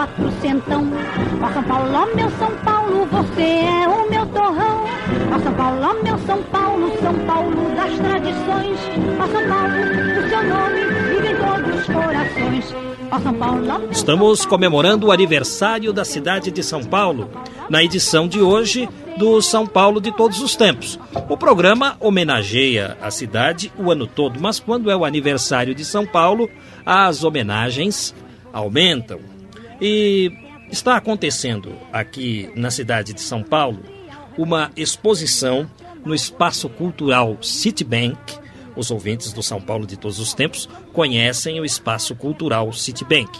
Quatrocentão. Ó São Paulo, ó meu São Paulo, você é o meu torrão. Ó São Paulo, ó meu São Paulo, São Paulo das tradições. Ó São Paulo, o seu nome vive em todos os corações. Ó São Paulo, ó meu Estamos comemorando o aniversário da cidade de São Paulo, na edição de hoje do São Paulo de Todos os Tempos. O programa homenageia a cidade o ano todo, mas quando é o aniversário de São Paulo, as homenagens aumentam. E está acontecendo aqui na cidade de São Paulo uma exposição no espaço cultural Citibank. Os ouvintes do São Paulo de todos os tempos conhecem o espaço cultural Citibank.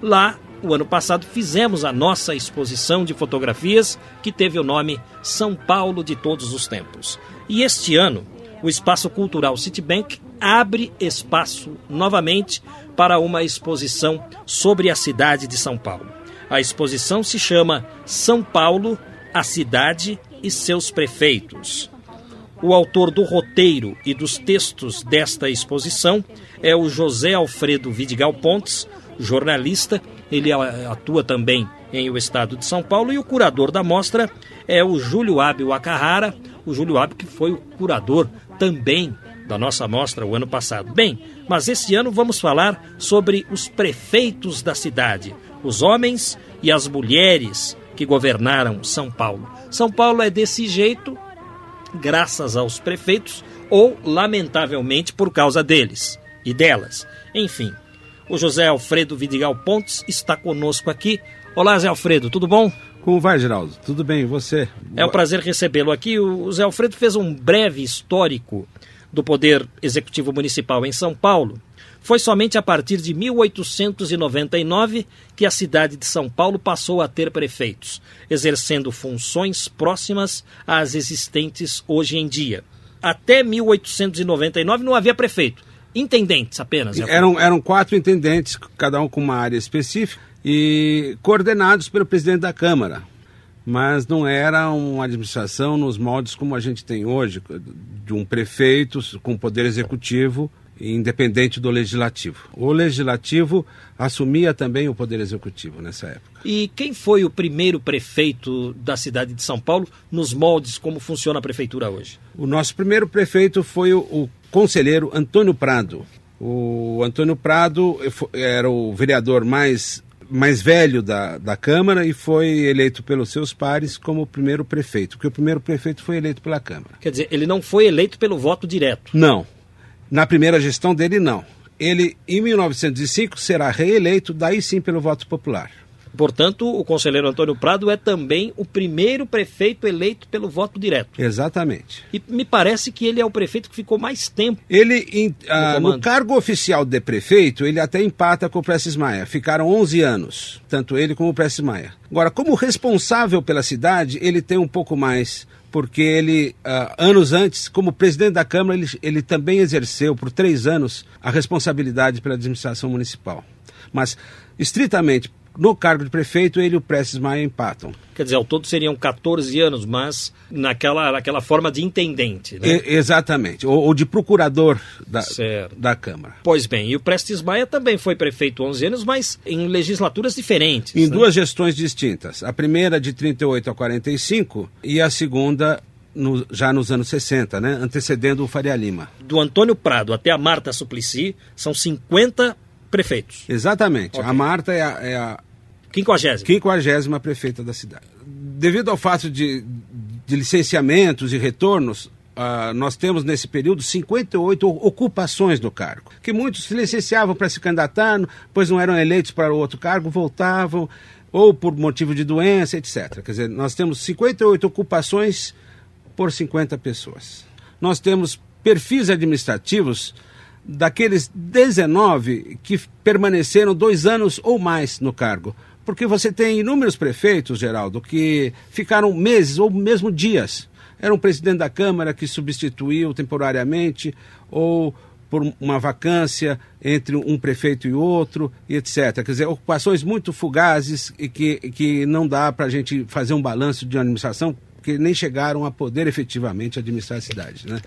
Lá, o ano passado, fizemos a nossa exposição de fotografias que teve o nome São Paulo de Todos os Tempos. E este ano, o Espaço Cultural Citibank abre espaço novamente para uma exposição sobre a cidade de São Paulo. A exposição se chama São Paulo, a cidade e seus prefeitos. O autor do roteiro e dos textos desta exposição é o José Alfredo Vidigal Pontes, jornalista. Ele atua também em o estado de São Paulo e o curador da mostra é o Júlio Ábio Acarrara, o Júlio Ábio que foi o curador também da nossa mostra o ano passado. Bem, mas esse ano vamos falar sobre os prefeitos da cidade, os homens e as mulheres que governaram São Paulo. São Paulo é desse jeito graças aos prefeitos ou, lamentavelmente, por causa deles e delas. Enfim, o José Alfredo Vidigal Pontes está conosco aqui. Olá, Zé Alfredo, tudo bom? Como vai, Geraldo? Tudo bem, e você? É um prazer recebê-lo aqui. O Zé Alfredo fez um breve histórico do Poder Executivo Municipal em São Paulo. Foi somente a partir de 1899 que a cidade de São Paulo passou a ter prefeitos, exercendo funções próximas às existentes hoje em dia. Até 1899 não havia prefeito, intendentes apenas. Alfredo. Eram, eram quatro intendentes, cada um com uma área específica, e coordenados pelo presidente da Câmara. Mas não era uma administração nos moldes como a gente tem hoje, de um prefeito com poder executivo independente do legislativo. O legislativo assumia também o poder executivo nessa época. E quem foi o primeiro prefeito da cidade de São Paulo nos moldes como funciona a prefeitura hoje? O nosso primeiro prefeito foi o, o conselheiro Antônio Prado. O Antônio Prado era o vereador mais, mais velho da, da Câmara e foi eleito pelos seus pares como o primeiro prefeito, porque o primeiro prefeito foi eleito pela Câmara. Quer dizer, ele não foi eleito pelo voto direto. Não. Na primeira gestão dele, não. Ele, em 1905, será reeleito, daí sim pelo voto popular. Portanto, o conselheiro Antônio Prado é também o primeiro prefeito eleito pelo voto direto. Exatamente. E me parece que ele é o prefeito que ficou mais tempo. Ele, em- ah, comando. no cargo oficial de prefeito, ele até empata com o Prestes Maia. Ficaram 11 anos, tanto ele como o Prestes Maia. Agora, como responsável pela cidade, ele tem um pouco mais, porque ele, ah, anos antes, como presidente da Câmara, ele, ele também exerceu por três anos a responsabilidade pela administração municipal. Mas, estritamente, no cargo de prefeito, ele e o Prestes Maia empatam. Quer dizer, ao todo seriam 14 anos, mas naquela, naquela forma de intendente. Né? E- exatamente. Ou, ou de procurador da, Certo. da Câmara. Pois bem, e o Prestes Maia também foi prefeito 11 anos, mas em legislaturas diferentes. Em né? duas gestões distintas. A primeira de 38 a 45 e a segunda no- já nos anos 60, né? antecedendo o Faria Lima. Do Antônio Prado até a Marta Suplicy, são 50 prefeitos. Exatamente. Ok. A Marta é a, é a 50. quinquagésima prefeita da cidade. Devido ao fato de, de licenciamentos e retornos, ah, nós temos nesse período 58 ocupações do cargo, que muitos se licenciavam para se candidatar, pois não eram eleitos para outro cargo, voltavam. ou por motivo de doença, etc. Quer dizer, nós temos 58 ocupações por 50 pessoas. Nós temos perfis administrativos daqueles 19 que permaneceram dois anos ou mais no cargo. Porque você tem inúmeros prefeitos, Geraldo, que ficaram meses ou mesmo dias. Era um presidente da Câmara que substituiu temporariamente, ou por uma vacância entre um prefeito e outro, e etc. Quer dizer, ocupações muito fugazes e que, que não dá para a gente fazer um balanço de administração, porque nem chegaram a poder efetivamente administrar a cidade. Né?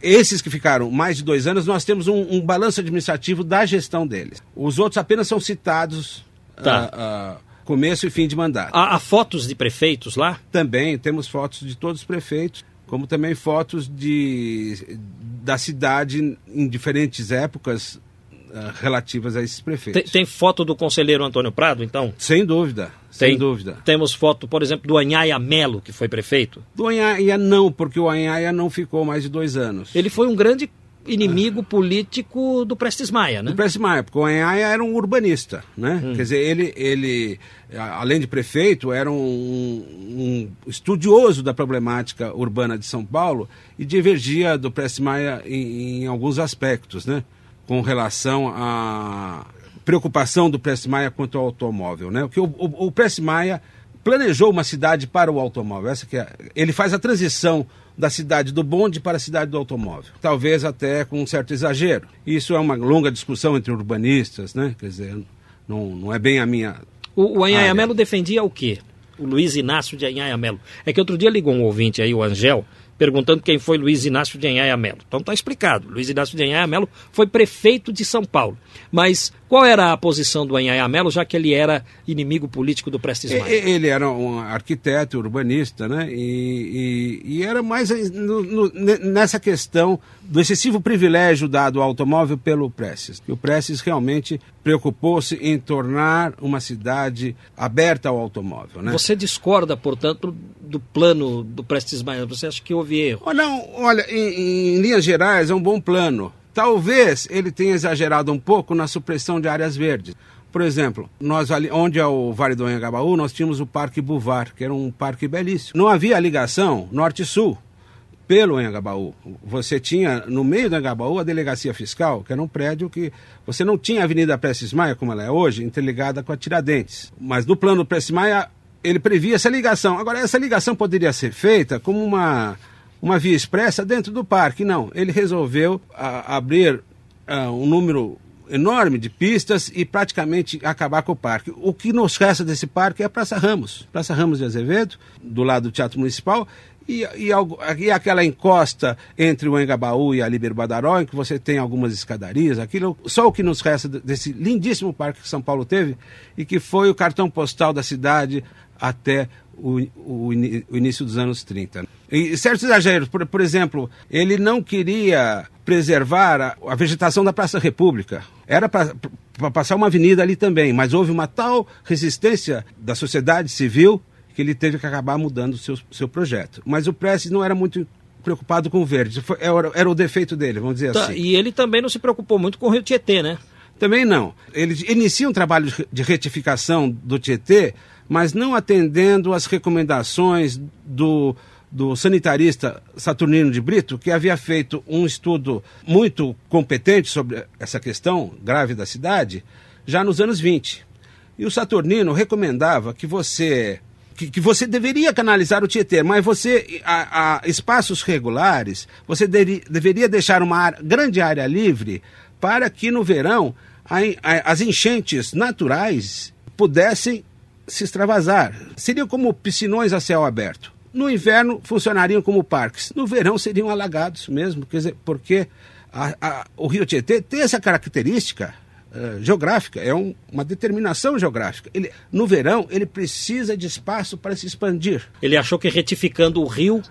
Esses que ficaram mais de dois anos, nós temos um, um balanço administrativo da gestão deles. Os outros apenas são citados. Tá. Uh, uh, começo e fim de mandato. Há, há, fotos de prefeitos lá? Também, temos fotos de todos os prefeitos, como também fotos de, da cidade em diferentes épocas, uh, relativas a esses prefeitos. Tem, tem, foto do conselheiro Antônio Prado, então? Sem dúvida, sem tem, dúvida. Temos foto, por exemplo, do Anhaia Melo, que foi prefeito? Do Anhaia não, porque o Anhaia não ficou mais de dois anos. Ele foi um grande inimigo político do Prestes Maia, né? Do Prestes Maia, porque o Anhaia era um urbanista, né? Hum. Quer dizer, ele, ele, além de prefeito, era um, um, estudioso da problemática urbana de São Paulo e divergia do Prestes Maia em, em alguns aspectos, né? Com relação à preocupação do Prestes Maia quanto ao automóvel, né? O, o, o Prestes Maia planejou uma cidade para o automóvel. Essa que é, ele faz a transição da cidade do bonde para a cidade do automóvel. Talvez até com um certo exagero. Isso é uma longa discussão entre urbanistas, né? Quer dizer, não, não é bem a minha. O, o Melo defendia o quê? O Luiz Inácio de Anhaia Melo. É que outro dia ligou um ouvinte aí, o Angel, perguntando quem foi Luiz Inácio de Anhaia Melo. Então está explicado. Luiz Inácio de Anhaia Melo foi prefeito de São Paulo. Mas qual era a posição do Anhaia Melo, já que ele era inimigo político do Prestes Maia? Ele era um arquiteto, urbanista, né? E, e, e era mais no, no, nessa questão do excessivo privilégio dado ao automóvel pelo Prestes. E o Prestes realmente preocupou-se em tornar uma cidade aberta ao automóvel. Né? Você discorda, portanto, do plano do Prestes Maia? Você acha que houve erro? Não, olha, em, em linhas gerais é um bom plano. Talvez ele tenha exagerado um pouco na supressão de áreas verdes. Por exemplo, nós ali, onde é o Vale do Anhangabaú, nós tínhamos o Parque Buvar, que era um parque belíssimo. Não havia ligação norte-sul pelo Anhangabaú. Você tinha no meio do Anhangabaú a delegacia fiscal, que era um prédio que você não tinha a Avenida Prestes Maia, como ela é hoje, interligada com a Tiradentes. Mas no plano Prestes Maia, ele previa essa ligação. Agora, essa ligação poderia ser feita como uma, uma via expressa dentro do parque. Não, ele resolveu a, abrir a, um número enorme de pistas e praticamente acabar com o parque. O que nos resta desse parque é a Praça Ramos, Praça Ramos de Azevedo, do lado do Teatro Municipal, e, e, e, aquela encosta entre o Engabaú e a Líbero Badaró, em que você tem algumas escadarias, aquilo, só o que nos resta desse lindíssimo parque que São Paulo teve e que foi o cartão postal da cidade até o, o, o início dos anos 30. E certos exageros, por, por exemplo, ele não queria preservar a, a vegetação da Praça República. Era para passar uma avenida ali também, mas houve uma tal resistência da sociedade civil que ele teve que acabar mudando o seu, seu projeto. Mas o Prestes não era muito preocupado com o verde, Foi, era, era, o defeito dele, vamos dizer tá, assim. E ele também não se preocupou muito com o Rio Tietê, né? Também não. Ele inicia um trabalho de retificação do Tietê, mas não atendendo às recomendações do, do sanitarista Saturnino de Brito, que havia feito um estudo muito competente sobre essa questão grave da cidade, já nos anos 20. E o Saturnino recomendava que você que, que, você deveria canalizar o Tietê, mas você, a, a espaços regulares, você deveria deixar uma área, grande área livre para que no verão a, a, as enchentes naturais pudessem se extravasar. Seriam como piscinões a céu aberto. No inverno funcionariam como parques. No verão seriam alagados mesmo, quer dizer, porque a, o rio Tietê tem essa característica uh, geográfica, é um, uma determinação geográfica. Ele, no verão, ele precisa de espaço para se expandir. Ele achou que retificando o rio uh,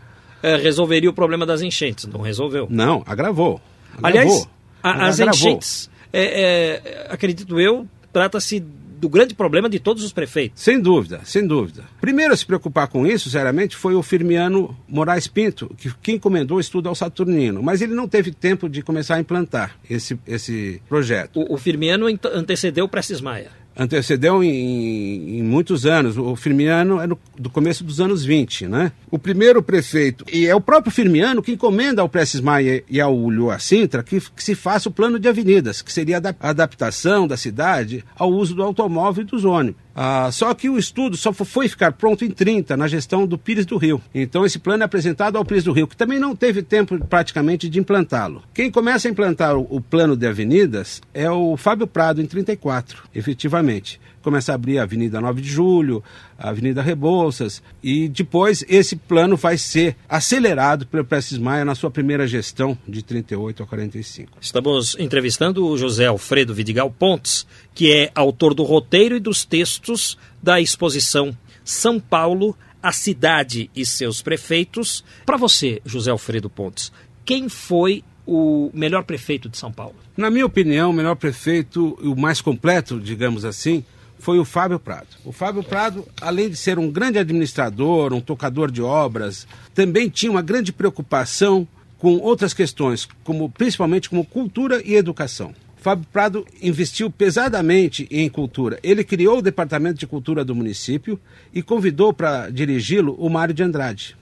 resolveria o problema das enchentes. Não resolveu. Não, agravou. agravou Aliás, a, as agravou. enchentes, é, é, acredito eu, trata-se do grande problema de todos os prefeitos. Sem dúvida, sem dúvida. Primeiro a se preocupar com isso, seriamente, foi o Firmiano Moraes Pinto, que, que encomendou o estudo ao Saturnino, mas ele não teve tempo de começar a implantar esse, esse projeto. O, o Firmiano antecedeu o Prestes Maia. Antecedeu em, em, muitos anos. O Firmiano é no, do começo dos anos 20, né? O primeiro prefeito, e é o próprio Firmiano que encomenda ao Prestes Maia e ao Lua Sintra que, que, se faça o plano de avenidas, que seria a adaptação da cidade ao uso do automóvel e dos ônibus. Ah, só que o estudo só foi ficar pronto em 30, na gestão do Pires do Rio. Então esse plano é apresentado ao Pires do Rio, que também não teve tempo praticamente de implantá-lo. Quem começa a implantar o, o plano de avenidas é o Fábio Prado, em 34, efetivamente começa a abrir a Avenida 9 de Julho, a Avenida Rebouças, e depois esse plano vai ser acelerado pelo Prestes Maia na sua primeira gestão de 38 a 45. Estamos entrevistando o José Alfredo Vidigal Pontes, que é autor do roteiro e dos textos da exposição São Paulo, a cidade e seus prefeitos. Para você, José Alfredo Pontes, quem foi o melhor prefeito de São Paulo? Na minha opinião, o melhor prefeito, o mais completo, digamos assim, foi o Fábio Prado. O Fábio Prado, além de ser um grande administrador, um tocador de obras, também tinha uma grande preocupação com outras questões, como principalmente como cultura e educação. Fábio Prado investiu pesadamente em cultura. Ele criou o Departamento de Cultura do município e convidou para dirigi-lo o Mário de Andrade.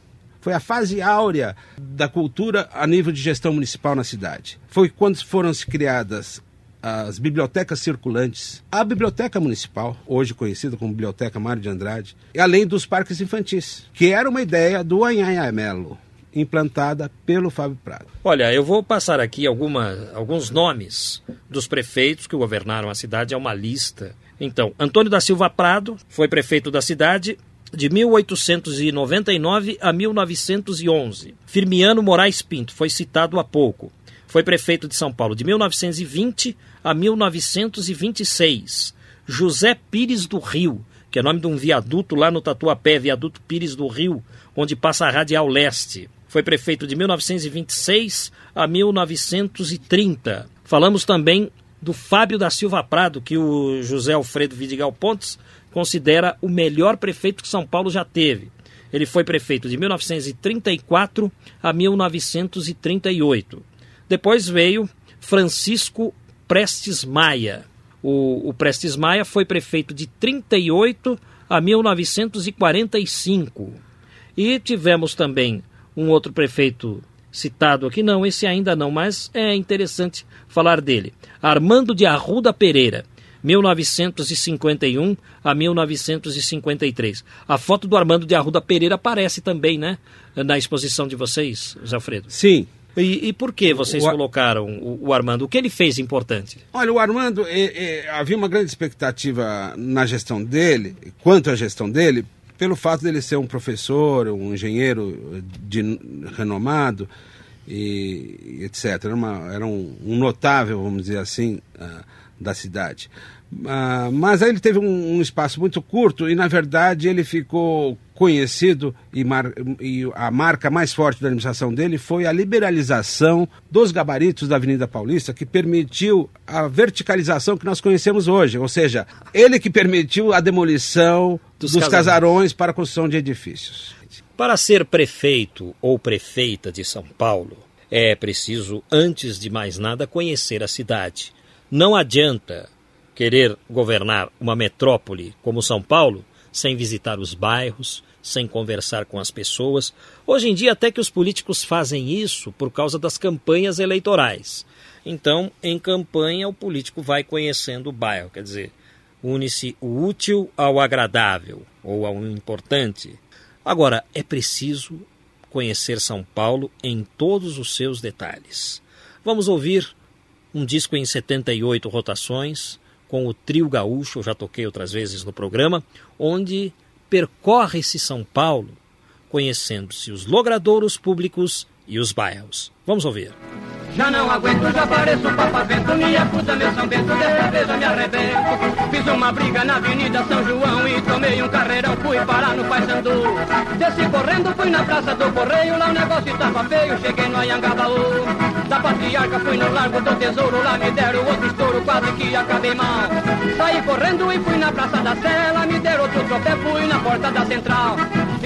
Foi a fase áurea da cultura a nível de gestão municipal na cidade. Foi quando foram criadas as bibliotecas circulantes, a biblioteca municipal, hoje conhecida como Biblioteca Mário de Andrade, além dos parques infantis, que era uma ideia do Anhanha Melo, implantada pelo Fábio Prado. Olha, eu vou passar aqui alguma, alguns nomes dos prefeitos que governaram a cidade, é uma lista. Então, Antônio da Silva Prado foi prefeito da cidade de 1899 a 1911. Firmiano Moraes Pinto foi citado há pouco. Foi prefeito de São Paulo de 1920 a 1926. José Pires do Rio, que é nome de um viaduto lá no Tatuapé, viaduto Pires do Rio, onde passa a Radial Leste. Foi prefeito de 1926 a 1930. Falamos também do Fábio da Silva Prado, que o José Alfredo Vidigal Pontes considera o melhor prefeito que São Paulo já teve. Ele foi prefeito de 1934 a 1938. Depois veio Francisco Prestes Maia. O, o Prestes Maia foi prefeito de 38 a 1945. E tivemos também um outro prefeito citado aqui, não, esse ainda não, mas é interessante falar dele. Armando de Arruda Pereira, 1951 a 1953. A foto do Armando de Arruda Pereira aparece também, né? Na exposição de vocês, José Alfredo. Sim, e, e, por que vocês o, colocaram o, o, Armando? O que ele fez importante? Olha, o Armando, é, é, havia uma grande expectativa na gestão dele, quanto à gestão dele, pelo fato dele ser um professor, um engenheiro de, renomado, e, etc. Era, uma, era um, um, notável, vamos dizer assim, uh, da cidade. Uh, mas aí ele teve um, um, espaço muito curto e, na verdade, ele ficou conhecido e, mar, e, a marca mais forte da administração dele foi a liberalização dos gabaritos da Avenida Paulista, que permitiu a verticalização que nós conhecemos hoje. Ou seja, ele que permitiu a demolição dos, dos casarões. casarões para a construção de edifícios. Para ser prefeito ou prefeita de São Paulo, é preciso, antes de mais nada, conhecer a cidade. Não adianta querer governar uma metrópole como São Paulo sem visitar os bairros, sem conversar com as pessoas. Hoje em dia, até que os políticos fazem isso por causa das campanhas eleitorais. Então, em campanha, o político vai conhecendo o bairro, quer dizer, une-se o útil ao agradável ou ao importante. Agora, é preciso conhecer São Paulo em todos os seus detalhes. Vamos ouvir um disco em 78 rotações, com o Trio Gaúcho, eu já toquei outras vezes no programa, onde percorre-se São Paulo, conhecendo-se os logradouros públicos e os bairros. Vamos ouvir. Já não aguento, já pareço papavento Me acusa meu São Bento, dessa vez eu me arrebento. Fiz uma briga na Avenida São João E tomei um carreirão, fui parar no Paysandu Desci correndo, fui na Praça do Correio Lá o negócio estava feio, cheguei no Ayangabaú Da Patriarca fui no Largo do Tesouro Lá me deram outro estouro, quase que acabei mal. Saí correndo e fui na Praça da Sé Lá me deram outro troféu, fui na Porta da Central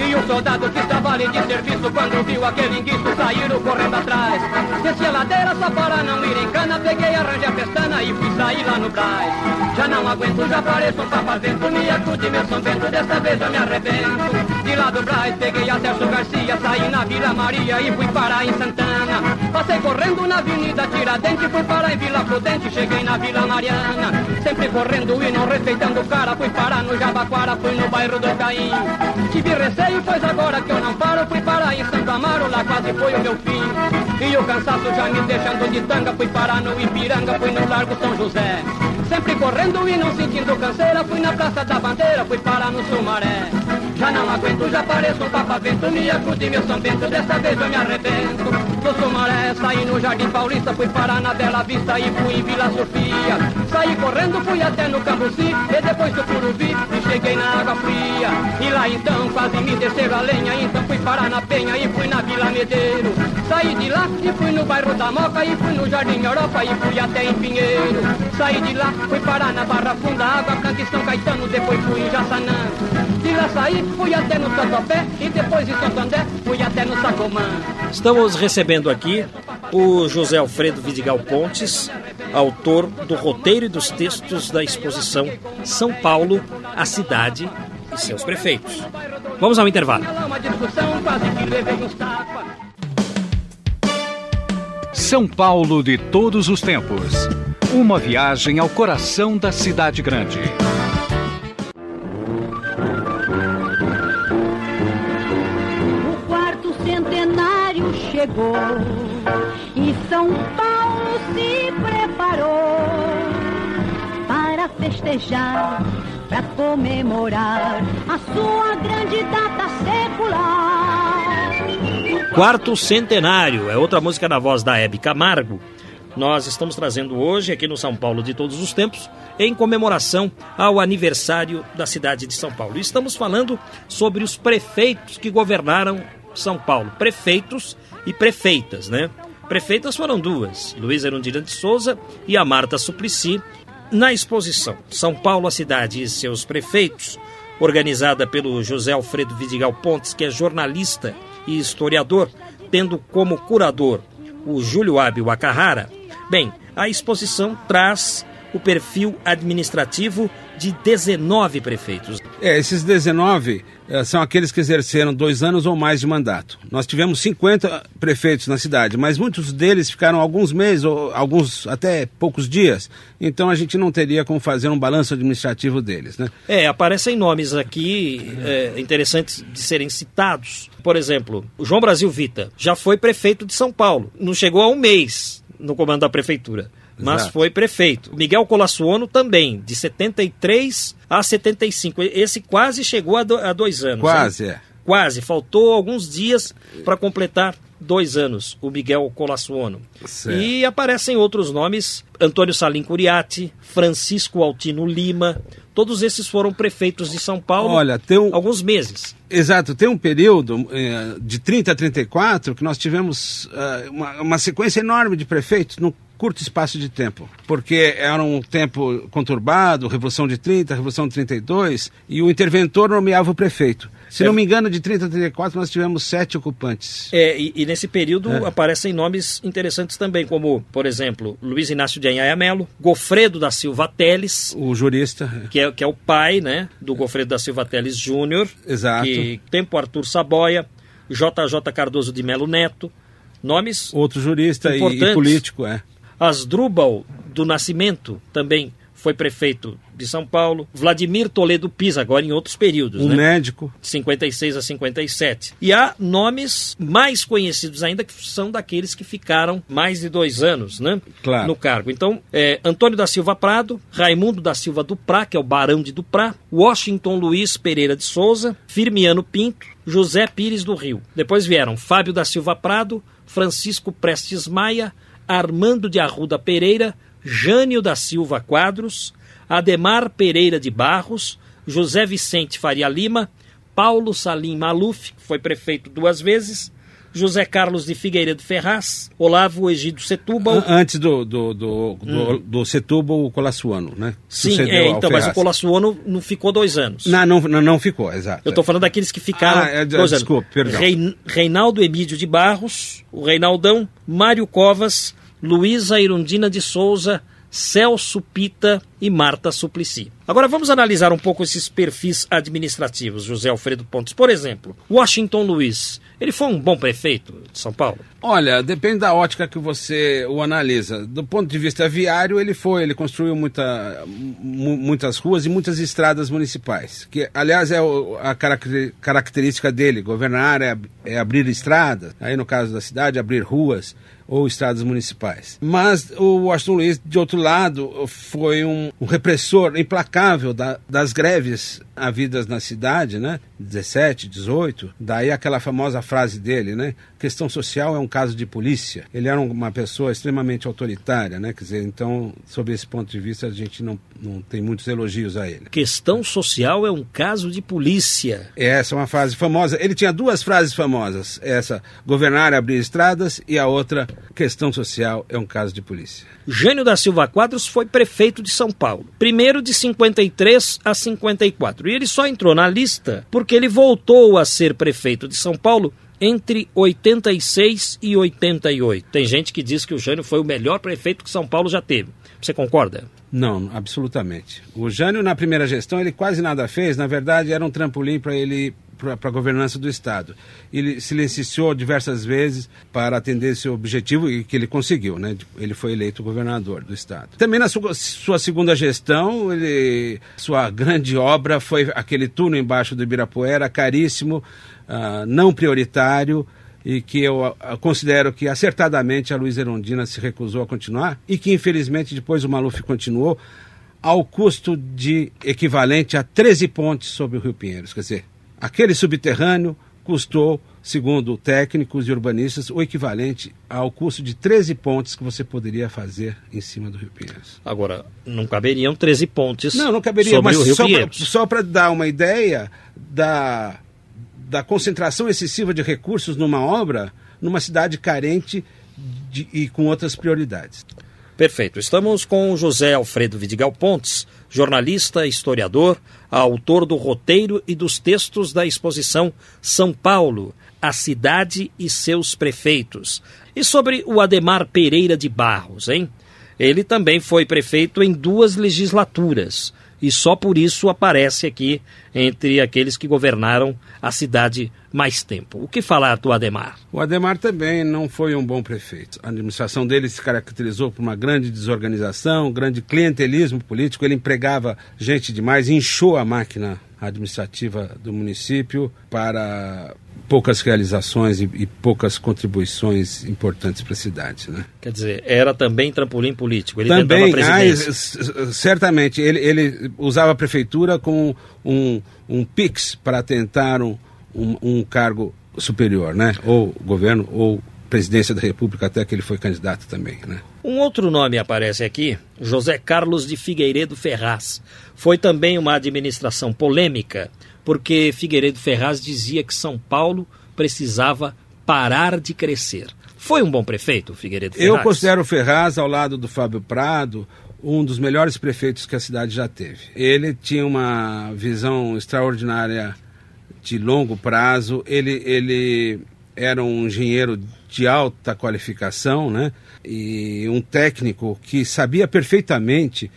E o soldado que estava ali de serviço, quando viu aquele enguiço, saíram correndo atrás. Desci a ladeira só para não ir em cana, peguei, arranjei a pestana e fui sair lá no Braz. Já não aguento, já pareço um papavento, me acude meu São Bento, dessa vez eu me arrebento. De lá do Braz, peguei a Celso Garcia, saí na Vila Maria e fui parar em Santana. Passei correndo na Avenida Tiradentes, fui parar em Vila Prudente, cheguei na Vila Mariana. Sempre correndo e não respeitando o cara, fui parar no Jabaquara, fui no bairro do Caim. Tive receio, pois agora que eu não paro, fui parar em Santo Amaro, lá quase foi o meu fim. E o cansaço já me deixando de tanga, fui parar no Ipiranga, fui no Largo São José. Sempre correndo e não sentindo canseira, fui na Praça da Bandeira, fui parar no Sumaré. Já não aguento, já pareço um papavento, me acude meu São Bento, dessa vez eu me arrebento. Do Sumaré, saí no Jardim Paulista, fui parar na Bela Vista e fui em Vila Sofia. Saí correndo, fui até no Cambuci, e depois do Curuvi, e cheguei na Água Fria. E lá então quase me desceram a lenha, então fui parar na Penha e fui na Vila Medeiro. Saí de lá e fui no bairro da Moca, e fui no Jardim Europa, e fui até em Pinheiro. Saí de lá, fui parar na Barra Funda, Água Branca e São Caetano, depois fui em Jaçanã. De lá saí, fui até no Tatuapé e depois em Santo André, fui até no Sacomã. Estamos recebendo aqui o José Alfredo Vidigal Pontes, autor do roteiro e dos textos da exposição São Paulo, a cidade e seus prefeitos. Vamos ao intervalo. São Paulo de todos os tempos. Uma viagem ao coração da cidade grande. O quarto centenário chegou e São Paulo se preparou para festejar, para comemorar a sua grande data secular. Quarto Centenário é outra música na voz da Hebe Camargo. Nós estamos trazendo hoje, aqui no São Paulo de todos os tempos, em comemoração ao aniversário da cidade de São Paulo. E estamos falando sobre os prefeitos que governaram São Paulo. Prefeitos e prefeitas, né? Prefeitas foram duas, Luiz Erundina de Souza e a Marta Suplicy. Na exposição São Paulo, a cidade e seus prefeitos, organizada pelo José Alfredo Vidigal Pontes, que é jornalista e historiador, tendo como curador o Júlio Ábio Acarrara. Bem, a exposição traz o perfil administrativo de 19 prefeitos. É, esses 19 eh, são aqueles que exerceram dois anos ou mais de mandato. Nós tivemos 50 prefeitos na cidade, mas muitos deles ficaram alguns meses, ou alguns até poucos dias. Então a gente não teria como fazer um balanço administrativo deles, né? É, aparecem nomes aqui é, interessantes de serem citados. Por exemplo, o João Brasil Vita já foi prefeito de São Paulo. Não chegou a um mês no comando da prefeitura. Mas Exato. foi prefeito. Miguel Colassuono também, de 73 a 75. Esse quase chegou a, do- a dois anos. hein? Quase, é. Quase. Faltou alguns dias para completar dois anos, o Miguel Colassuono. Certo. E aparecem outros nomes: Antônio Salim Curiati, Francisco Altino Lima. Todos esses foram prefeitos de São Paulo Olha, tem um, alguns meses. Exato, tem um período eh, de 30 a 34 que nós tivemos eh, uma, uma sequência enorme de prefeitos num curto espaço de tempo, porque era um tempo conturbado, Revolução de 30, Revolução de 32, e o interventor nomeava o prefeito. Se É. não me engano, de 30 a 34 nós tivemos sete ocupantes. É, e, e nesse período É. aparecem nomes interessantes também, como, por exemplo, Luiz Inácio de Anhaia Melo, Gofredo da Silva Teles, O jurista, que é, que é o pai né, do Gofredo da Silva Teles Júnior, exato. que tempo Arthur Saboia, JJ Cardoso de Melo Neto, nomes Outro jurista e, e político, é. Asdrubal do Nascimento também foi prefeito de São Paulo, Vladimir Toledo Pisa, agora em outros períodos, Um né? médico. de 56 a 57. E há nomes mais conhecidos ainda que são daqueles que ficaram mais de dois anos né, Claro. no cargo. Então, é, Antônio da Silva Prado, Raimundo da Silva Duprá, que é o Barão de Duprá, Washington Luiz Pereira de Souza, Firmiano Pinto, José Pires do Rio. Depois vieram Fábio da Silva Prado, Francisco Prestes Maia, Armando de Arruda Pereira, Jânio da Silva Quadros, Ademar Pereira de Barros, José Vicente Faria Lima, Paulo Salim Maluf, que foi prefeito duas vezes, José Carlos de Figueiredo Ferraz, Olavo Egídio Setúbal. Antes do, do, do, do, hum. do Setúbal, o Colassuano, né? Sim, é, então, mas o Colassuano não ficou dois anos. Não, não, não, ficou, exato. Eu estou falando daqueles que ficaram ah, é, dois desculpa, anos. Perdão. Rein, Reinaldo Emídio de Barros, o Reinaldão, Mário Covas, Luísa Irundina de Souza, Celso Pita e Marta Suplicy. Agora vamos analisar um pouco esses perfis administrativos, José Alfredo Pontes. Por exemplo, Washington Luiz. Ele foi um bom prefeito de São Paulo? Olha, depende da ótica que você o analisa. Do ponto de vista viário, ele foi, ele construiu muita, muitas ruas e muitas estradas municipais. Que, aliás, é a característica dele. Governar é, é abrir estradas, aí no caso da cidade, abrir ruas ou estradas municipais. Mas o Washington Luiz, de outro lado, foi um, um repressor implacável da, das greves havidas na cidade, né? 17, 18. Daí aquela famosa frase dele, né? Questão social é um caso de polícia. Ele era uma pessoa extremamente autoritária, né? Quer dizer, então, sob esse ponto de vista, a gente não, não tem muitos elogios a ele. Questão social é um caso de polícia. Essa é uma frase famosa. Ele tinha duas frases famosas. Essa, governar é abrir estradas, e a outra, questão social é um caso de polícia. Jânio da Silva Quadros foi prefeito de São Paulo, primeiro de 53 a 54. E ele só entrou na lista porque ele voltou a ser prefeito de São Paulo entre 86 e 88. Tem gente que diz que o Jânio foi o melhor prefeito que São Paulo já teve. Você concorda? Não, absolutamente. O Jânio, na primeira gestão, ele quase nada fez. Na verdade, era um trampolim para ele para a governança do Estado. Ele se licenciou diversas vezes para atender esse objetivo e que ele conseguiu, né? Ele foi eleito governador do Estado. Também na sua, sua segunda gestão, ele, sua grande obra foi aquele túnel embaixo do Ibirapuera, caríssimo, uh, não prioritário, e que eu uh, considero que acertadamente a Luiz Erondina se recusou a continuar e que infelizmente depois o Maluf continuou ao custo de equivalente a 13 pontes sobre o Rio Pinheiros. Quer dizer, Aquele subterrâneo custou, segundo técnicos e urbanistas, o equivalente ao custo de 13 pontes que você poderia fazer em cima do Rio Pinheiros. Agora, não caberiam 13 pontes Não, não caberia, sobre mas o Rio só Pinheiros. só para dar uma ideia da, da concentração excessiva de recursos numa obra, numa cidade carente de, e com outras prioridades. Perfeito. Estamos com José Alfredo Vidigal Pontes, jornalista, historiador, autor do roteiro e dos textos da exposição São Paulo, a cidade e seus prefeitos. E sobre o Ademar Pereira de Barros, hein? Ele também foi prefeito em duas legislaturas e só por isso aparece aqui entre aqueles que governaram a cidade mais tempo. O que falar do Ademar? O Ademar também não foi um bom prefeito. A administração dele se caracterizou por uma grande desorganização, grande clientelismo político. Ele empregava gente demais, inchou a máquina administrativa do município para poucas realizações e, e poucas contribuições importantes para a cidade. Né? Quer dizer, era também trampolim político. Ele também, tentava. Ah, certamente. Ele, ele usava a prefeitura como um, um PIX para tentar um, um, um cargo superior, né? ou governo, ou presidência da República, até que ele foi candidato também. Né? Um outro nome aparece aqui, José Carlos de Figueiredo Ferraz. Foi também uma administração polêmica, porque Figueiredo Ferraz dizia que São Paulo precisava parar de crescer. Foi um bom prefeito, Figueiredo Ferraz? Eu considero Ferraz, ao lado do Fábio Prado, um dos melhores prefeitos que a cidade já teve. Ele tinha uma visão extraordinária de longo prazo, ele, ele era um engenheiro de alta qualificação, né? E um técnico que sabia perfeitamente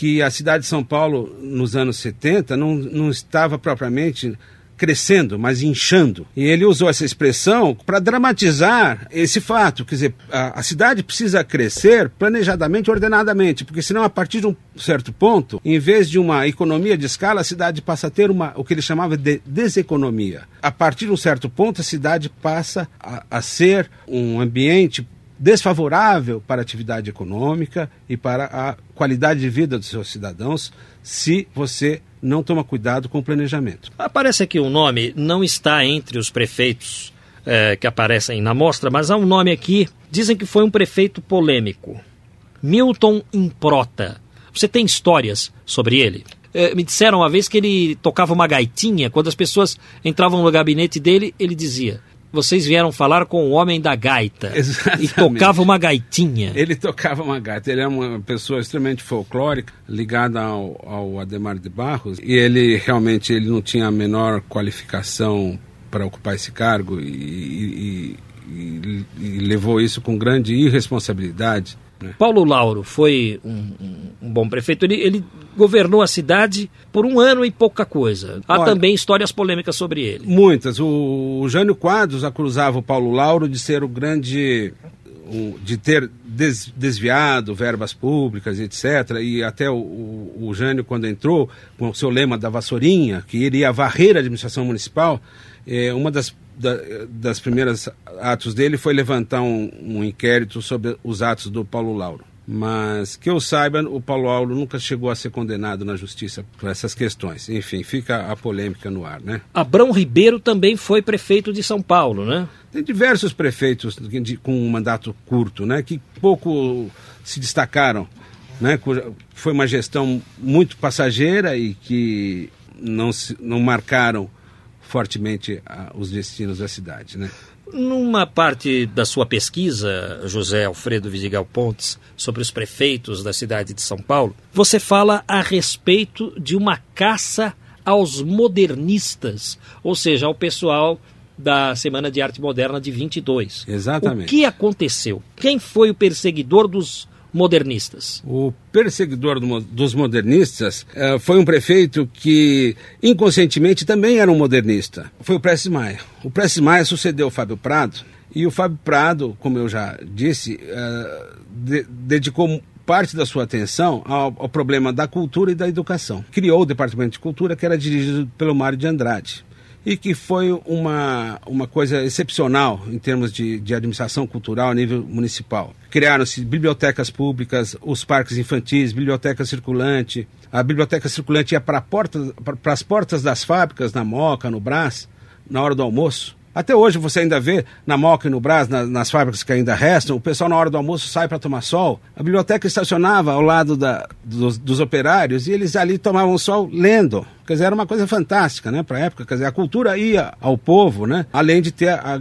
que a cidade de São Paulo, nos anos 70, não, não estava propriamente crescendo, mas inchando. E ele usou essa expressão para dramatizar esse fato. Quer dizer, a, a, cidade precisa crescer planejadamente, ordenadamente, porque senão, a partir de um certo ponto, em vez de uma economia de escala, a cidade passa a ter uma, o que ele chamava de deseconomia. A partir de um certo ponto, a cidade passa a, a ser um ambiente desfavorável para a atividade econômica e para a qualidade de vida dos seus cidadãos se você não toma cuidado com o planejamento. Aparece aqui um nome, não está entre os prefeitos é, que aparecem na mostra, mas há um nome aqui, dizem que foi um prefeito polêmico. Milton Improta. Você tem histórias sobre ele? É, me disseram uma vez que ele tocava uma gaitinha, quando as pessoas entravam no gabinete dele, ele dizia: vocês vieram falar com o homem da gaita. Exatamente. E tocava uma gaitinha. Ele tocava uma gaita. Ele é uma pessoa extremamente folclórica, ligada ao, ao Ademar de Barros. E ele realmente ele não tinha a menor qualificação para ocupar esse cargo e, e, e, e levou isso com grande irresponsabilidade. Né? Paulo Lauro foi um, um, um bom prefeito. Ele, ele, governou a cidade por um ano e pouca coisa. Há Olha, também histórias polêmicas sobre ele. Muitas. O, o Jânio Quadros acusava o Paulo Lauro de ser o grande de ter des, desviado verbas públicas, etc. E até o, o, o Jânio, quando entrou com o seu lema da vassourinha, que iria varrer a administração municipal, é, uma das, da, das primeiras atos dele foi levantar um, um inquérito sobre os atos do Paulo Lauro. Mas que eu saiba, o Paulo Lauro nunca chegou a ser condenado na justiça por essas questões. Enfim, fica a polêmica no ar, né? Abrão Ribeiro também foi prefeito de São Paulo, né? Tem diversos prefeitos de, com um mandato curto, né? Que pouco se destacaram, né? Foi uma gestão muito passageira e que não, se, não marcaram fortemente a, os destinos da cidade, né? Numa parte da sua pesquisa, José Alfredo Vidigal Pontes, sobre os prefeitos da cidade de São Paulo, você fala a respeito de uma caça aos modernistas, ou seja, ao pessoal da Semana de Arte Moderna de 22. Exatamente. O que aconteceu? Quem foi o perseguidor dos modernistas? O perseguidor do, dos modernistas uh, foi um prefeito que inconscientemente também era um modernista. Foi o Prestes Maia. O Prestes Maia sucedeu o Fábio Prado e o Fábio Prado, como eu já disse, de, dedicou parte da sua atenção ao, ao, problema da cultura e da educação. Criou o Departamento de Cultura, que era dirigido pelo Mário de Andrade e que foi uma, uma coisa excepcional em termos de, de administração cultural a nível municipal. Criaram-se bibliotecas públicas, os parques infantis, biblioteca circulante. A biblioteca circulante ia para porta, as portas das fábricas, na Moca, no Brás, na hora do almoço. Até hoje você ainda vê na Moca e no Brás, na, nas fábricas que ainda restam, o pessoal na hora do almoço sai para tomar sol. A biblioteca estacionava ao lado da, dos, dos, operários e eles ali tomavam sol lendo. Quer dizer, era uma coisa fantástica, né, para a época. Quer dizer, a cultura ia ao povo, né, além de ter a,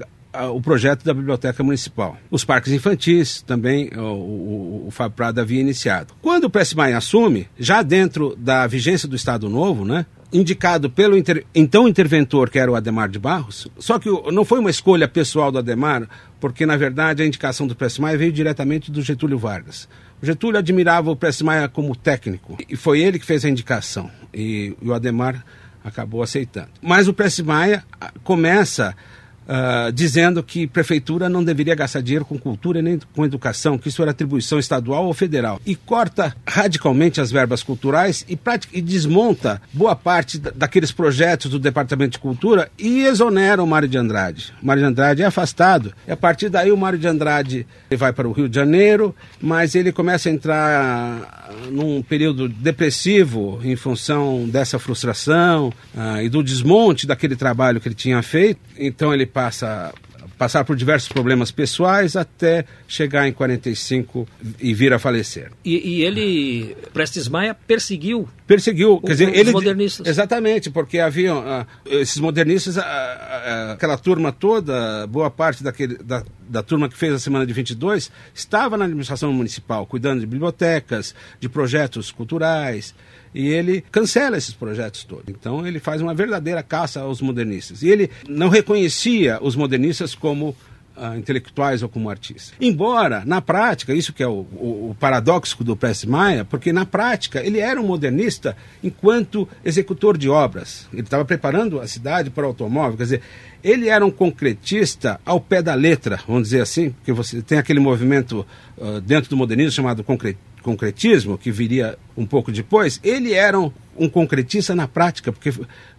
o projeto da Biblioteca Municipal. Os parques infantis também o, o, o Fábio Prado havia iniciado. Quando o Prestes Maia assume, já dentro da vigência do Estado Novo, né, indicado pelo inter... então interventor, que era o Ademar de Barros. Só que não foi uma escolha pessoal do Ademar, porque na verdade a indicação do Prestes Maia veio diretamente do Getúlio Vargas. O Getúlio admirava o Prestes Maia como técnico e foi ele que fez a indicação e, o Ademar acabou aceitando. Mas o Prestes Maia ah, começa uh, dizendo que prefeitura não deveria gastar dinheiro com cultura nem com educação, que isso era atribuição estadual ou federal. E corta radicalmente as verbas culturais e, e desmonta boa parte daqueles projetos do Departamento de Cultura e exonera o Mário de Andrade. O Mário de Andrade é afastado. E a partir daí o Mário de Andrade vai para o Rio de Janeiro, mas ele começa a entrar num período depressivo em função dessa frustração uh, e do desmonte daquele trabalho que ele tinha feito. Então ele passa passar por diversos problemas pessoais até chegar em 45 e vir a falecer. E, e ele, Prestes Maia, perseguiu perseguiu, quer dizer, ele modernistas. Exatamente, porque haviam uh, esses modernistas, uh, uh, aquela turma toda, boa parte daquele, da, da turma que fez a semana de 22 estava na administração municipal, cuidando de bibliotecas, de projetos culturais, e ele cancela esses projetos todos. Então ele faz uma verdadeira caça aos modernistas. E ele não reconhecia os modernistas como uh, intelectuais ou como artistas. Embora, na prática, isso que é o, o, o paradoxo do Prestes Maia, porque na prática ele era um modernista enquanto executor de obras. Ele estava preparando a cidade para o automóvel, quer dizer, ele era um concretista ao pé da letra, vamos dizer assim, porque você tem aquele movimento uh, dentro do modernismo chamado concretismo concretismo, que viria um pouco depois, ele era um, um concretista na prática, porque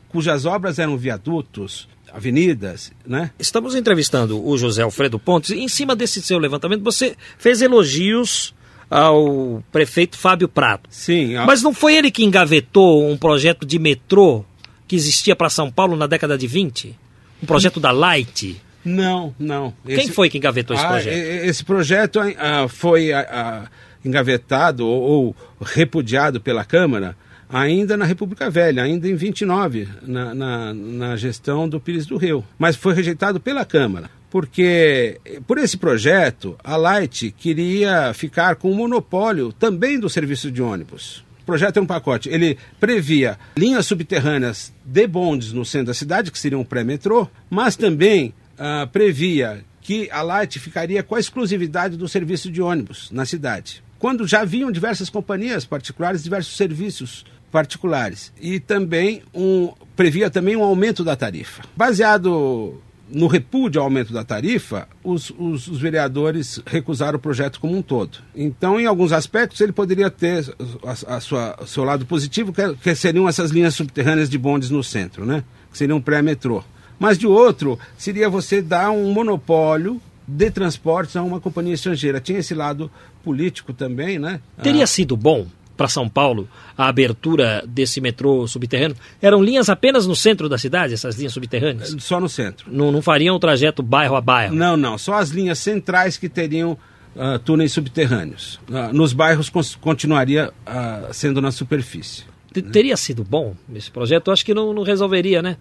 cujas obras eram viadutos, avenidas, né? Estamos entrevistando o José Alfredo Pontes. Em cima desse seu levantamento, você fez elogios ao prefeito Fábio Prato. Sim. A... Mas não foi ele que engavetou um projeto de metrô que existia para São Paulo na década de 20? Um projeto da Light? Não, não. Quem foi que engavetou esse ah, projeto? Esse projeto ah, foi... Ah, engavetado ou, ou repudiado pela Câmara ainda na República Velha, ainda em 29, na, na, na gestão do Pires do Rio. Mas foi rejeitado pela Câmara porque por esse projeto a Light queria ficar com o monopólio também do serviço de ônibus. O projeto é um pacote. Ele previa linhas subterrâneas de bondes no centro da cidade, que seriam pré-metrô, mas também uh, previa que a Light ficaria com a exclusividade do serviço de ônibus na cidade. Quando já haviam diversas companhias particulares, diversos serviços particulares. E também um, previa também um aumento da tarifa. Baseado no repúdio ao aumento da tarifa, os, os, os, vereadores recusaram o projeto como um todo. Então, em alguns aspectos, ele poderia ter a, a sua, o seu lado positivo, que, que, seriam essas linhas subterrâneas de bondes no centro, né? que seriam um pré-metrô. Mas, de outro, seria você dar um monopólio de transportes a uma companhia estrangeira. Tinha esse lado político também, né? Teria ah. sido bom para São Paulo a abertura desse metrô subterrâneo? Eram linhas apenas no centro da cidade, essas linhas subterrâneas? Só no centro. Não, não fariam o trajeto bairro a bairro? Não, não. Só as linhas centrais que teriam uh, túneis subterrâneos. Uh, nos bairros continuaria uh, sendo na superfície. T Teria sido bom esse projeto? Acho que não, não resolveria, né?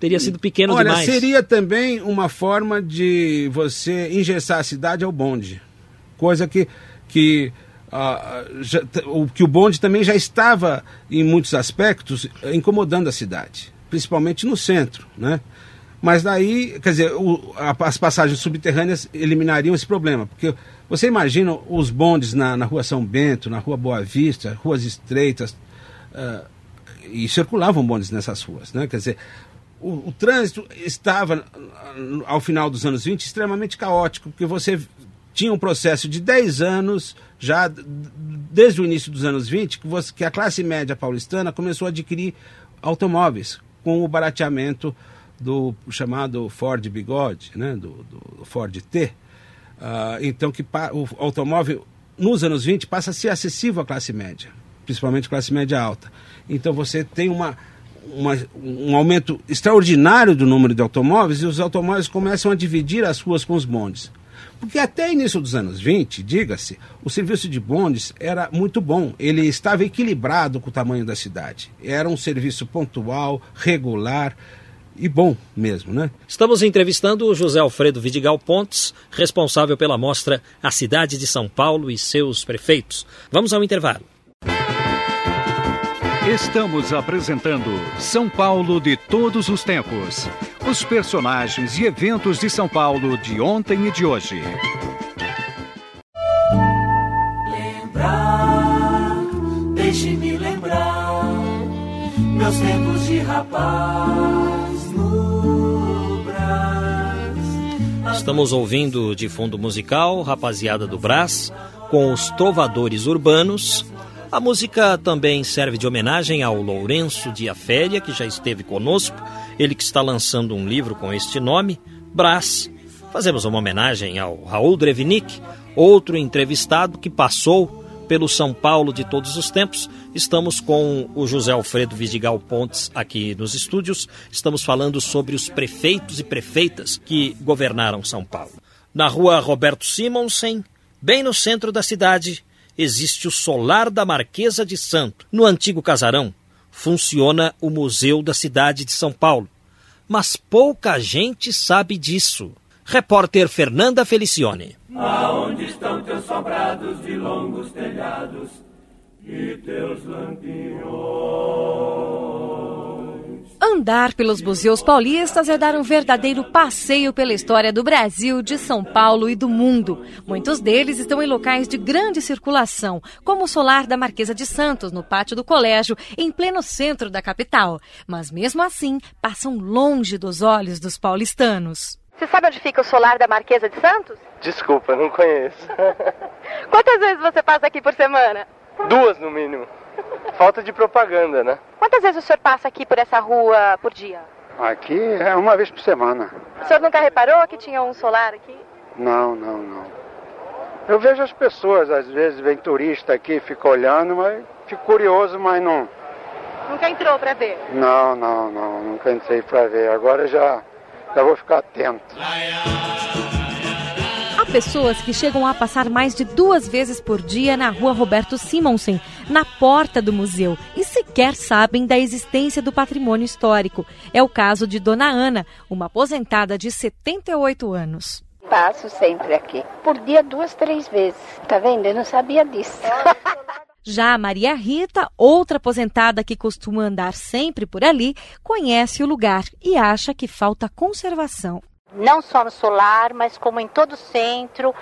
Teria sido pequeno Olha, demais. seria também uma forma de você engessar a cidade ao bonde. Coisa que, que Uh, já, o que o bonde também já estava, em muitos aspectos, incomodando a cidade, principalmente no centro, né? Mas daí, quer dizer, o, a, as passagens subterrâneas eliminariam esse problema, porque você imagina os bondes na, na rua São Bento, na rua Boa Vista, ruas estreitas, uh, e circulavam bondes nessas ruas, né? Quer dizer, o, o, trânsito estava, ao final dos anos 20, extremamente caótico, porque você tinha um processo de 10 anos, já desde o início dos anos 20, que, você, que a classe média paulistana começou a adquirir automóveis com o barateamento do chamado Ford Bigode, né, do, do Ford T. Uh, então, que o automóvel, nos anos 20, passa a ser acessível à classe média, principalmente classe média alta. Então, você tem uma, uma, um aumento extraordinário do número de automóveis e os automóveis começam a dividir as ruas com os bondes. Porque até início dos anos 20, diga-se, o serviço de bondes era muito bom. Ele estava equilibrado com o tamanho da cidade. Era um serviço pontual, regular e bom mesmo, né? Estamos entrevistando o José Alfredo Vidigal Pontes, responsável pela mostra A Cidade de São Paulo e seus prefeitos. Vamos ao intervalo. Estamos apresentando São Paulo de todos os tempos. Os personagens e eventos de São Paulo de ontem e de hoje. Lembrar, deixe-me lembrar, meus tempos de rapaz no Brás. Estamos ouvindo de fundo musical Rapaziada do Brás, com os Trovadores Urbanos a música também serve de homenagem ao Lourenço de Aféria, que já esteve conosco, ele que está lançando um livro com este nome, Brás. Fazemos uma homenagem ao Raul Drevnik, outro entrevistado que passou pelo São Paulo de todos os tempos. Estamos com o José Alfredo Vidigal Pontes aqui nos estúdios. Estamos falando sobre os prefeitos e prefeitas que governaram São Paulo. Na rua Roberto Simonsen, bem no centro da cidade, existe o Solar da Marquesa de Santo. No antigo casarão funciona o Museu da Cidade de São Paulo. Mas pouca gente sabe disso. Repórter Fernanda Felicione. Aonde estão teus sobrados de longos telhados e teus lampiões? Andar pelos museus paulistas é dar um verdadeiro passeio pela história do Brasil, de São Paulo e do mundo. Muitos deles estão em locais de grande circulação, como o solar da Marquesa de Santos, no pátio do colégio, em pleno centro da capital. Mas mesmo assim, passam longe dos olhos dos paulistanos. Você sabe onde fica o solar da Marquesa de Santos? Desculpa, não conheço. Quantas vezes você passa aqui por semana? Duas no mínimo. Falta de propaganda, né? Quantas vezes o senhor passa aqui por essa rua por dia? Aqui é uma vez por semana. O senhor nunca reparou que tinha um solar aqui? Não, não, não. Eu vejo as pessoas, às vezes vem turista aqui, fica olhando, mas fico curioso, mas não. Nunca entrou para ver? Não, não, não, nunca entrei para ver. Agora já, já vou ficar atento pessoas que chegam a passar mais de duas vezes por dia na rua Roberto Simonsen, na porta do museu, e sequer sabem da existência do patrimônio histórico. É o caso de Dona Ana, uma aposentada de 78 anos. Passo sempre aqui. Por dia, duas, três vezes. Tá vendo? Eu não sabia disso. Já a Maria Rita, outra aposentada que costuma andar sempre por ali, conhece o lugar e acha que falta conservação não só no solar, mas como em todo o centro.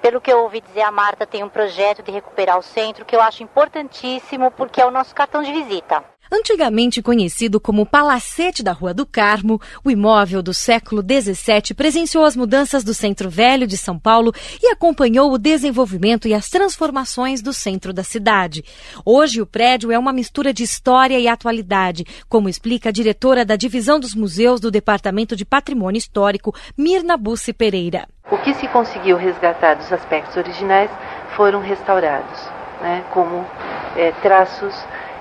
Pelo que eu ouvi dizer, a Marta tem um projeto de recuperar o centro que eu acho importantíssimo porque é o nosso cartão de visita. Antigamente conhecido como Palacete da Rua do Carmo, o imóvel do século XVII presenciou as mudanças do Centro Velho de São Paulo e acompanhou o desenvolvimento e as transformações do centro da cidade. Hoje, o prédio é uma mistura de história e atualidade, como explica a diretora da Divisão dos Museus do Departamento de Patrimônio Histórico, Mirna Bussi Pereira. O que se conseguiu resgatar dos aspectos originais foram restaurados, né, como é, traços.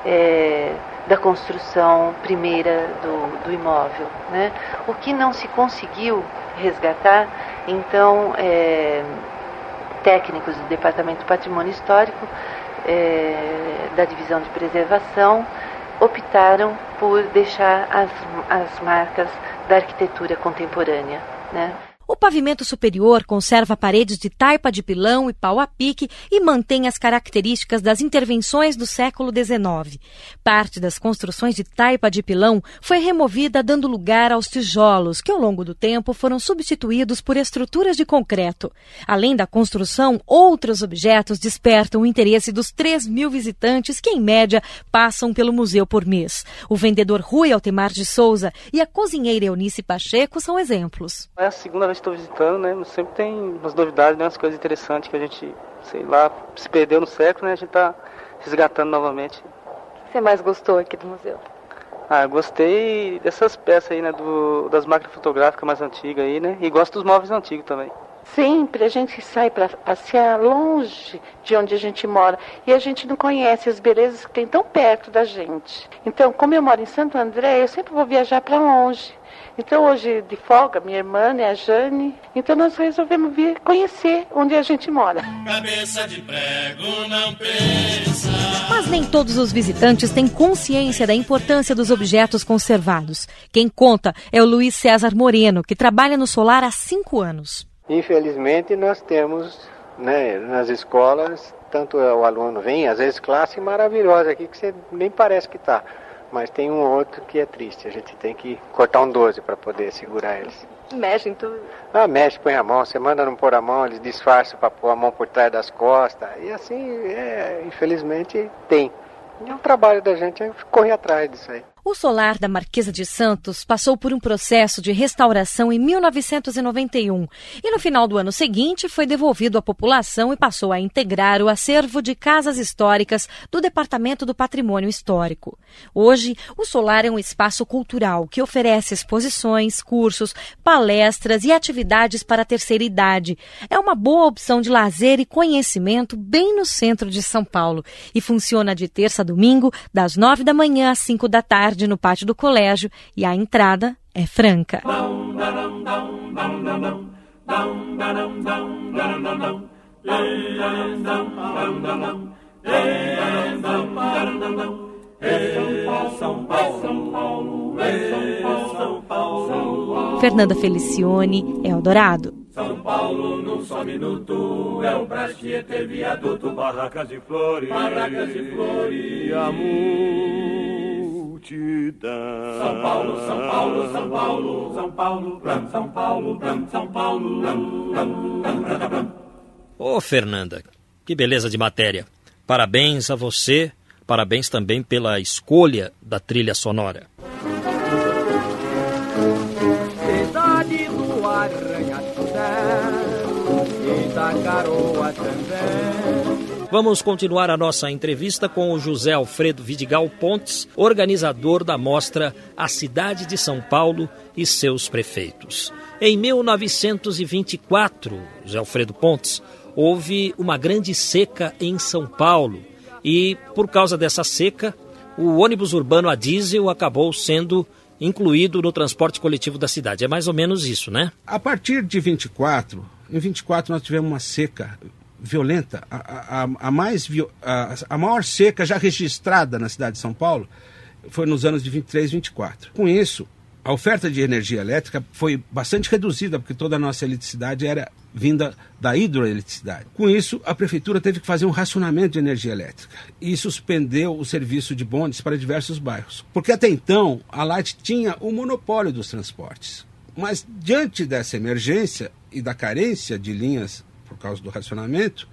É, da construção primeira do, do imóvel. Né? O que não se conseguiu resgatar, então, é, técnicos do Departamento do Patrimônio Histórico, é, da Divisão de Preservação, optaram por deixar as, as marcas da arquitetura contemporânea. Né? O pavimento superior conserva paredes de taipa de pilão e pau a pique e mantém as características das intervenções do século XIX. Parte das construções de taipa de pilão foi removida, dando lugar aos tijolos, que ao longo do tempo foram substituídos por estruturas de concreto. Além da construção, outros objetos despertam o interesse dos 3 mil visitantes que, em média, passam pelo museu por mês. O vendedor Rui Altemar de Souza e a cozinheira Eunice Pacheco são exemplos. É a segunda vez estou visitando, né? Sempre tem umas novidades, né? umas coisas interessantes que a gente, sei lá, se perdeu no século, né? A gente está resgatando novamente. O que você mais gostou aqui do museu? Ah, gostei dessas peças aí, né? Do, das máquinas fotográficas mais antigas aí, né? E gosto dos móveis antigos também. Sempre a gente sai para passear longe de onde a gente mora e a gente não conhece as belezas que tem tão perto da gente. Então, como eu moro em Santo André, eu sempre vou viajar para longe. Então hoje de folga, minha irmã e a Jane, então nós resolvemos vir conhecer onde a gente mora. Cabeça de prego não pensa. Mas nem todos os visitantes têm consciência da importância dos objetos conservados. Quem conta é o Luiz César Moreno, que trabalha no solar há cinco anos. Infelizmente nós temos né, nas escolas, tanto o aluno vem, às vezes classe maravilhosa aqui que você nem parece que está mas tem um outro que é triste. A gente tem que cortar um 12 para poder segurar eles. Mexe em tudo? Ah, mexe, põe a mão. Você manda não pôr a mão, eles disfarçam para pôr a mão por trás das costas. E assim, é, infelizmente, tem. E o trabalho da gente é correr atrás disso aí. O solar da Marquesa de Santos passou por um processo de restauração em 1991 e no final do ano seguinte foi devolvido à população e passou a integrar o acervo de casas históricas do Departamento do Patrimônio Histórico. Hoje, o solar é um espaço cultural que oferece exposições, cursos, palestras e atividades para a terceira idade. É uma boa opção de lazer e conhecimento bem no centro de São Paulo e funciona de terça a domingo, das nove da manhã às cinco da tarde tarde no pátio do colégio e a entrada é franca. Fernanda Felicione, Eldorado. São Paulo num só minuto é o Brastietê viaduto, barracas de flores, barracas de flores e amor multidão. São Paulo, São Paulo, São Paulo, São Paulo, Bram, São Paulo, Bram, São Paulo, Bram, Bram, Bram, Bram, Ô, Fernanda, que beleza de matéria. Parabéns a você, parabéns também pela escolha da trilha sonora. Cidade do arranha-céu e da garoa também Vamos continuar a nossa entrevista com o José Alfredo Vidigal Pontes, organizador da mostra A Cidade de São Paulo e seus prefeitos. Em 1924, José Alfredo Pontes, houve uma grande seca em São Paulo e, por causa dessa seca, o ônibus urbano a diesel acabou sendo incluído no transporte coletivo da cidade. É mais ou menos isso, né? A partir de 24, Em 24 nós tivemos uma seca violenta, a, a, a mais, a, a maior seca já registrada na cidade de São Paulo foi nos anos de 23 e 24. Com isso, a oferta de energia elétrica foi bastante reduzida, porque toda a nossa eletricidade era vinda da hidroeletricidade. Com isso, a prefeitura teve que fazer um racionamento de energia elétrica e suspendeu o serviço de bondes para diversos bairros. Porque até então, a Light tinha o monopólio dos transportes. Mas diante dessa emergência e da carência de linhas por causa do racionamento,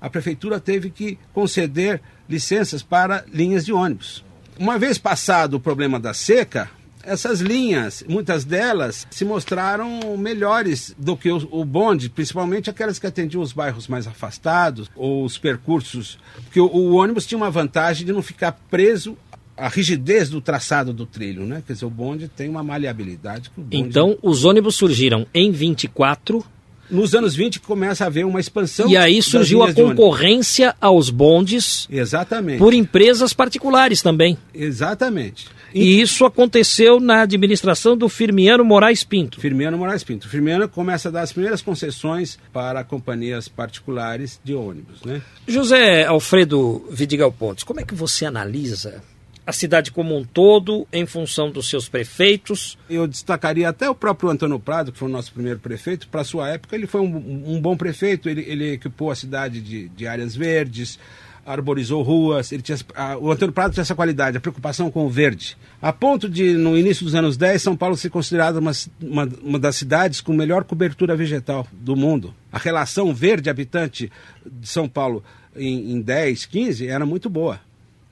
a prefeitura teve que conceder licenças para linhas de ônibus. Uma vez passado o problema da seca, essas linhas, muitas delas, se mostraram melhores do que o, o, bonde, principalmente aquelas que atendiam os bairros mais afastados ou os percursos. Porque o, o ônibus tinha uma vantagem de não ficar preso à rigidez do traçado do trilho, né? Quer dizer, o bonde tem uma maleabilidade. Então, os ônibus surgiram em 24 nos anos 20 começa a haver uma expansão. E aí surgiu a concorrência aos bondes. Exatamente. Por empresas particulares também. Exatamente. E isso aconteceu na administração do Firmiano Moraes Pinto. Firmiano Moraes Pinto. Firmiano começa a dar as primeiras concessões para companhias particulares de ônibus, né? José Alfredo Vidigal Pontes, como é que você analisa a cidade como um todo, em função dos seus prefeitos. Eu destacaria até o próprio Antônio Prado, que foi o nosso primeiro prefeito. Para sua época, ele foi um, um bom prefeito, ele, ele, equipou a cidade de, de áreas verdes, arborizou ruas. Ele tinha, a, o Antônio Prado tinha essa qualidade, a preocupação com o verde. A ponto de, no início dos anos 10, São Paulo ser considerada uma, uma, uma das cidades com melhor cobertura vegetal do mundo. A relação verde-habitante de São Paulo em, em 10, 15 era muito boa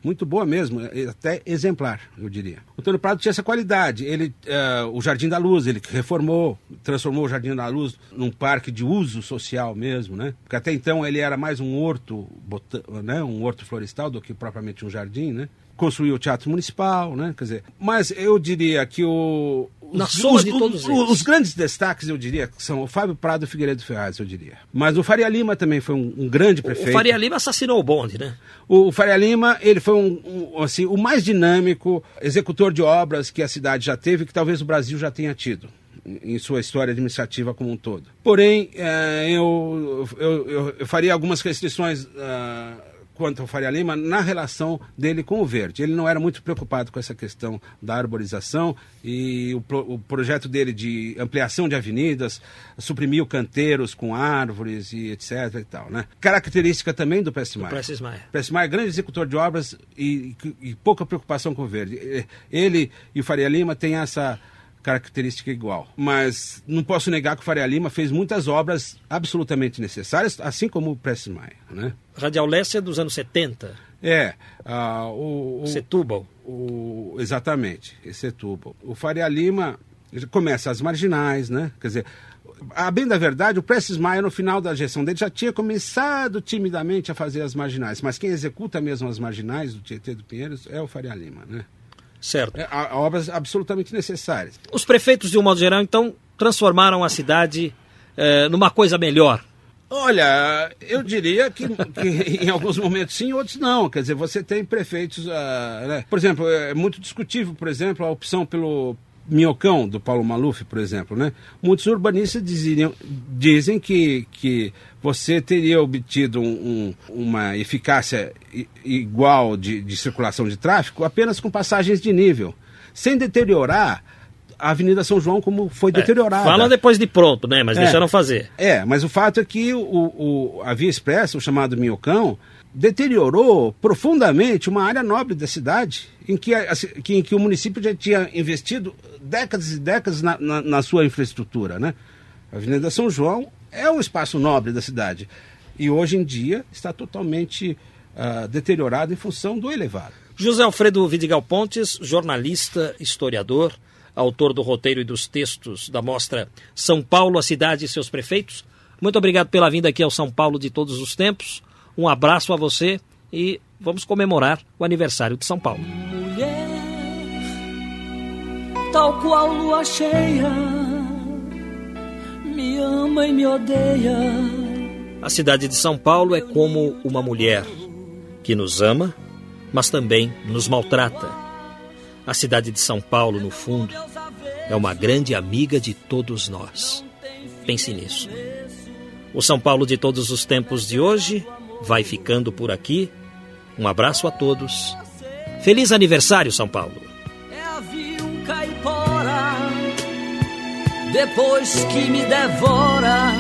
muito boa mesmo, é, até exemplar, eu diria. O Antônio Prado tinha essa qualidade. Ele, uh, o Jardim da Luz, ele reformou, transformou o Jardim da Luz num parque de uso social mesmo, né? Porque até então ele era mais um horto, né? um horto florestal do que propriamente um jardim, né? Construiu o Teatro Municipal, né? Quer dizer, mas eu diria que o, na os, soma de todos os, eles. Os grandes destaques, eu diria, são o Fábio Prado e o Figueiredo Ferraz, eu diria. Mas o Faria Lima também foi um, um grande prefeito. O Faria Lima assassinou o bonde, né? O, o Faria Lima, ele foi um, um, assim, o mais dinâmico executor de obras que a cidade já teve, que talvez o Brasil já tenha tido em sua história administrativa como um todo. Porém, é, eu, eu, eu, eu, faria algumas restrições uh, quanto ao Faria Lima na relação dele com o verde. Ele não era muito preocupado com essa questão da arborização e o, pro, o projeto dele de ampliação de avenidas, suprimiu canteiros com árvores e etc e tal, né? Característica também do Prestes Maia. Prestes Maia. Prestes Maia, grande executor de obras e, e, e pouca preocupação com o verde. Ele e o Faria Lima têm essa característica igual. Mas não posso negar que o Faria Lima fez muitas obras absolutamente necessárias, assim como o Prestes Maia. Né? Radial Leste é dos anos 70. É. Uh, o, o, Setúbal. O, exatamente, Setúbal. O Faria Lima começa as marginais, né? Quer dizer, a bem da verdade, o Prestes Maia, no final da gestão dele, já tinha começado timidamente a fazer as marginais. Mas quem executa mesmo as marginais do Tietê do Pinheiros é o Faria Lima, né? Certo. É, obras absolutamente necessárias. Os prefeitos, de um modo geral, então, transformaram a cidade é, numa coisa melhor. Olha, eu diria que, que, em alguns momentos sim, outros não. Quer dizer, você tem prefeitos. Uh, né? Por exemplo, é muito discutível, por exemplo, a opção pelo, Minhocão, do Paulo Maluf, por exemplo, né? Muitos urbanistas diziam, dizem que, que você teria obtido um, um, uma eficácia igual de, de circulação de tráfego apenas com passagens de nível, sem deteriorar a Avenida São João como foi é, deteriorada. Fala depois de pronto, né? Mas é, deixaram fazer. É, mas o fato é que o, o, a Via Expressa, o chamado Minhocão, deteriorou profundamente uma área nobre da cidade, em que, em que o município já tinha investido décadas e décadas na, na, na sua infraestrutura. Né? A Avenida São João é um espaço nobre da cidade e hoje em dia está totalmente uh, deteriorado em função do elevado. José Alfredo Vidigal Pontes, jornalista, historiador, autor do roteiro e dos textos da mostra São Paulo, a cidade e seus prefeitos. Muito obrigado pela vinda aqui ao São Paulo de todos os tempos. Um abraço a você e vamos comemorar o aniversário de São Paulo. Mulher, tal qual lua cheia, me ama e me odeia. A cidade de São Paulo é como uma mulher que nos ama, mas também nos maltrata. A cidade de São Paulo, no fundo, é uma grande amiga de todos nós. Pense nisso. O São Paulo de todos os tempos de hoje vai ficando por aqui. Um abraço a todos. Feliz aniversário, São Paulo. É a caipora, depois que me devora,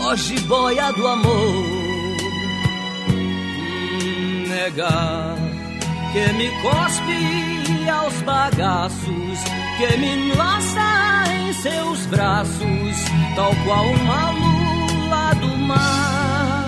hoje boia do amor. Negar que me cospe aos bagaços, que me laça em seus braços, tal qual uma lula do mar.